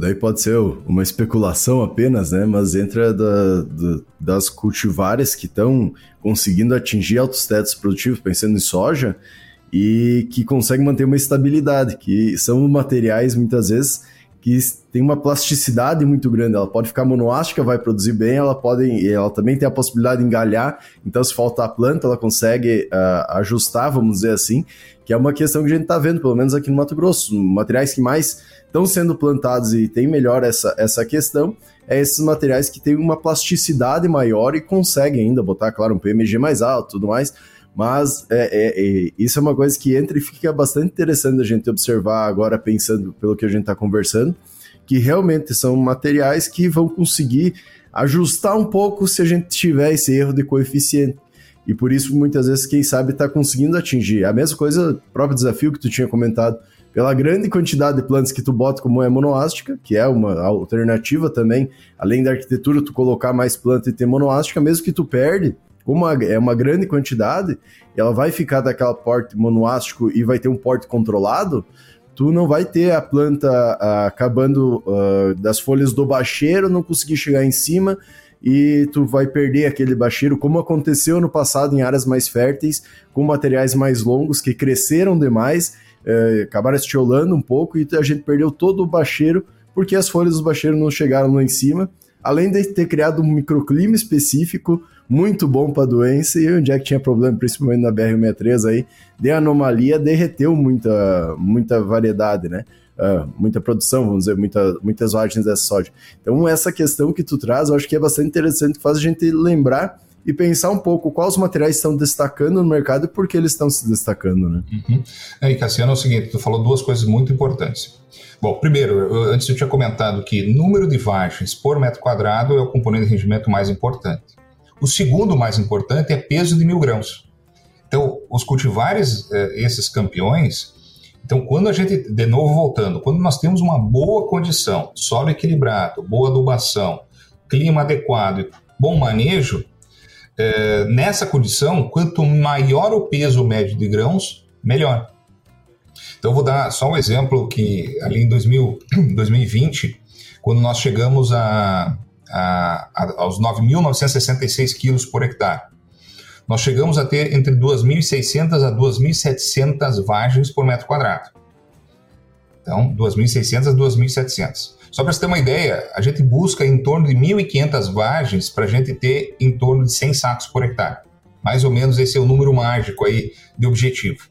daí pode ser uma especulação apenas, né? Mas entra da, da, das cultivares que estão conseguindo atingir altos tetos produtivos, pensando em soja, e que conseguem manter uma estabilidade, que são materiais muitas vezes que tem uma plasticidade muito grande. Ela pode ficar monoástica, vai produzir bem, ela pode, ela também tem a possibilidade de engalhar. Então, se faltar a planta, ela consegue uh, ajustar, vamos dizer assim, que é uma questão que a gente está vendo, pelo menos aqui no Mato Grosso. Materiais que mais estão sendo plantados e tem melhor essa, essa questão é esses materiais que têm uma plasticidade maior e conseguem ainda botar, claro, um PMG mais alto, tudo mais. Mas é, é, é, isso é uma coisa que entra e fica bastante interessante a gente observar agora, pensando pelo que a gente está conversando, que realmente são materiais que vão conseguir ajustar um pouco se a gente tiver esse erro de coeficiente. E por isso, muitas vezes, quem sabe está conseguindo atingir. A mesma coisa, próprio desafio que tu tinha comentado, pela grande quantidade de plantas que tu bota como é monoástica, que é uma alternativa também, além da arquitetura, tu colocar mais planta e ter monoástica, mesmo que tu perde, como é uma grande quantidade, ela vai ficar daquela porte monoástico e vai ter um porte controlado, tu não vai ter a planta uh, acabando uh, das folhas do bacheiro, não conseguir chegar em cima e tu vai perder aquele bacheiro, como aconteceu no passado em áreas mais férteis, com materiais mais longos que cresceram demais, uh, acabaram estiolando um pouco e a gente perdeu todo o bacheiro porque as folhas do bacheiro não chegaram lá em cima, além de ter criado um microclima específico muito bom para doença e onde é que tinha problema, principalmente na BR-163 aí, de anomalia, derreteu muita, muita variedade, né? Uh, muita produção, vamos dizer, muita, muitas vagens dessa soja. Então, essa questão que tu traz, eu acho que é bastante interessante, faz a gente lembrar e pensar um pouco quais materiais estão destacando no mercado e por que eles estão se destacando, né? Uhum. Aí, Cassiano, é o seguinte, tu falou duas coisas muito importantes. Bom, primeiro, eu, antes eu tinha comentado que número de vagens por metro quadrado é o componente de rendimento mais importante. O segundo mais importante é peso de mil grãos. Então, os cultivares, eh, esses campeões, então quando a gente, de novo voltando, quando nós temos uma boa condição, solo equilibrado, boa adubação, clima adequado, bom manejo, é, nessa condição, quanto maior o peso médio de grãos, melhor. Então, vou dar só um exemplo que ali em 2000, 2020, quando nós chegamos a, a, a, aos 9.966 quilos por hectare, nós chegamos a ter entre 2.600 a 2.700 vagens por metro quadrado. Então, 2.600 a 2.700. Só para você ter uma ideia, a gente busca em torno de 1.500 vagens para a gente ter em torno de 100 sacos por hectare. Mais ou menos esse é o número mágico aí de objetivo.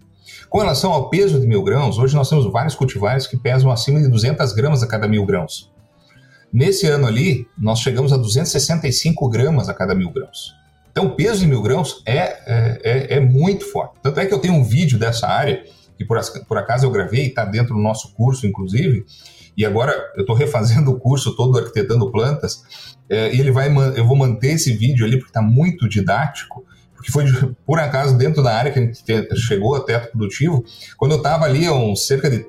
Com relação ao peso de mil grãos, hoje nós temos vários cultivares que pesam acima de 200 gramas a cada mil grãos. Nesse ano ali, nós chegamos a 265 gramas a cada mil grãos. Então, o peso de mil grãos é, é, é, é muito forte. Tanto é que eu tenho um vídeo dessa área, que por, por acaso eu gravei, está dentro do nosso curso, inclusive, e agora eu estou refazendo o curso todo arquitetando plantas, é, e ele vai, eu vou manter esse vídeo ali porque está muito didático, porque foi por acaso dentro da área que a gente chegou a teto produtivo, quando eu estava ali, uns cerca de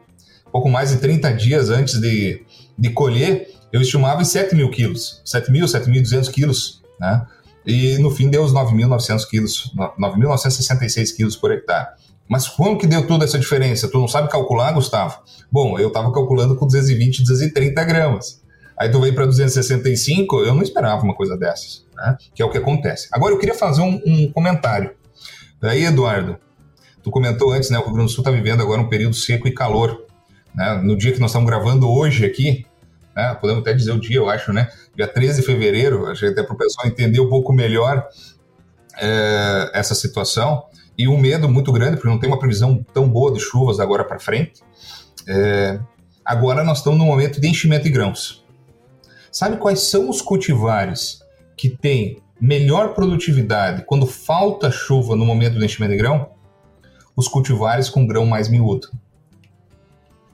pouco mais de 30 dias antes de, de colher, eu estimava em 7 mil quilos, 7 mil, 7.200 quilos, né? E no fim deu os 9.900 quilos, 9.966 quilos por hectare. Mas como que deu toda essa diferença? Tu não sabe calcular, Gustavo? Bom, eu estava calculando com 220, 230 gramas. Aí tu veio para 265, eu não esperava uma coisa dessas, né? que é o que acontece. Agora eu queria fazer um, um comentário. Aí, Eduardo, tu comentou antes, né, o Rio Grande do Sul está vivendo agora um período seco e calor. Né? No dia que nós estamos gravando hoje aqui, né, podemos até dizer o dia, eu acho, né? Dia 13 de fevereiro, acho que até para o pessoal entender um pouco melhor é, essa situação e um medo muito grande, porque não tem uma previsão tão boa de chuvas agora para frente. É, agora nós estamos no momento de enchimento de grãos. Sabe quais são os cultivares que têm melhor produtividade quando falta chuva no momento do enchimento de grão? Os cultivares com grão mais miúdo.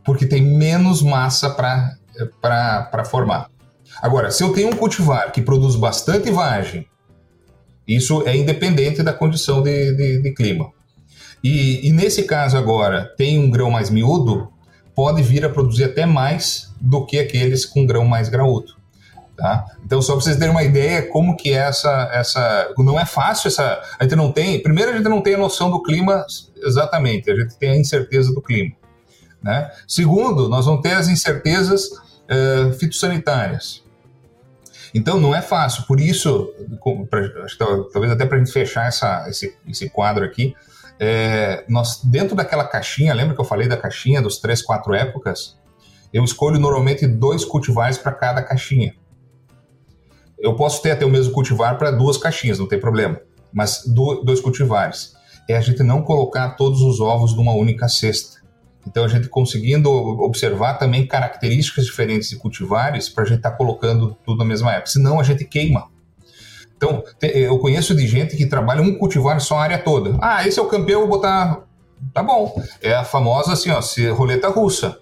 Porque tem menos massa para formar. Agora, se eu tenho um cultivar que produz bastante vagem isso é independente da condição de, de, de clima. E, e, nesse caso agora, tem um grão mais miúdo, pode vir a produzir até mais do que aqueles com grão mais graúdo. Tá? Então, só para vocês terem uma ideia como que é essa, essa... Não é fácil essa... A gente não tem... Primeiro, a gente não tem a noção do clima exatamente, a gente tem a incerteza do clima. Né? Segundo, nós vamos ter as incertezas uh, fitossanitárias. Então não é fácil, por isso, pra, talvez até para a gente fechar essa, esse, esse quadro aqui, é, nós dentro daquela caixinha, lembra que eu falei da caixinha dos três, quatro épocas? Eu escolho normalmente dois cultivares para cada caixinha. Eu posso ter até o mesmo cultivar para duas caixinhas, não tem problema, mas do, dois cultivares. É a gente não colocar todos os ovos numa única cesta. Então, a gente conseguindo observar também características diferentes de cultivares para a gente estar tá colocando tudo na mesma época. Senão, a gente queima. Então, eu conheço de gente que trabalha um cultivar só a área toda. Ah, esse é o campeão, vou botar. Tá bom. É a famosa assim, ó, roleta russa.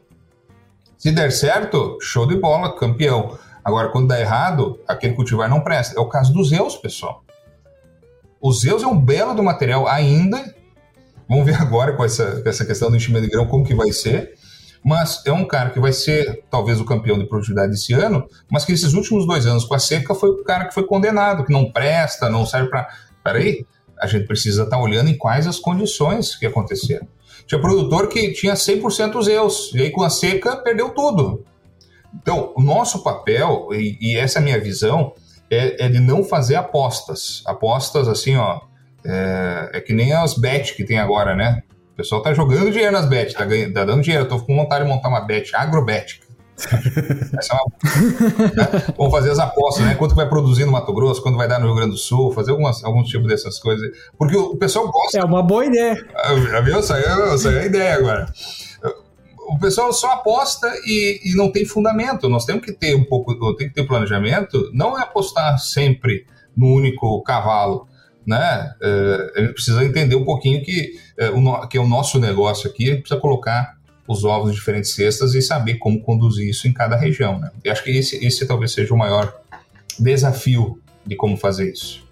Se der certo, show de bola, campeão. Agora, quando dá errado, aquele cultivar não presta. É o caso dos Zeus, pessoal. O Zeus é um belo do material ainda. Vamos ver agora com essa, essa questão do enchimento de grão, como que vai ser mas é um cara que vai ser talvez o campeão de produtividade esse ano, mas que esses últimos dois anos com a seca foi o cara que foi condenado, que não presta, não serve para. Peraí, a gente precisa estar tá olhando em quais as condições que aconteceram. Tinha produtor que tinha 100% Zeus, e aí com a seca perdeu tudo. Então, o nosso papel, e, e essa é a minha visão, é, é, de não fazer apostas. Apostas assim, ó, é, é que nem as bet que tem agora, né? O pessoal tá jogando dinheiro nas bets, tá, ganhando, tá dando dinheiro. Eu tô com vontade de montar uma bet agrobet. Essa é uma... né? Vamos fazer as apostas, né? Quanto vai produzir no Mato Grosso, quanto vai dar no Rio Grande do Sul, fazer algumas, alguns tipos dessas coisas. Porque o pessoal gosta. É uma boa ideia. Já viu? Saiu, saiu a ideia agora. O pessoal só aposta e, e, não tem fundamento. Nós temos que ter um pouco, tem que ter planejamento. Não é apostar sempre no único cavalo né? É, a gente precisa entender um pouquinho que, é, o, que é o nosso negócio aqui, a gente precisa colocar os ovos em diferentes cestas e saber como conduzir isso em cada região, né? Acho que esse, esse talvez seja o maior desafio de como fazer isso.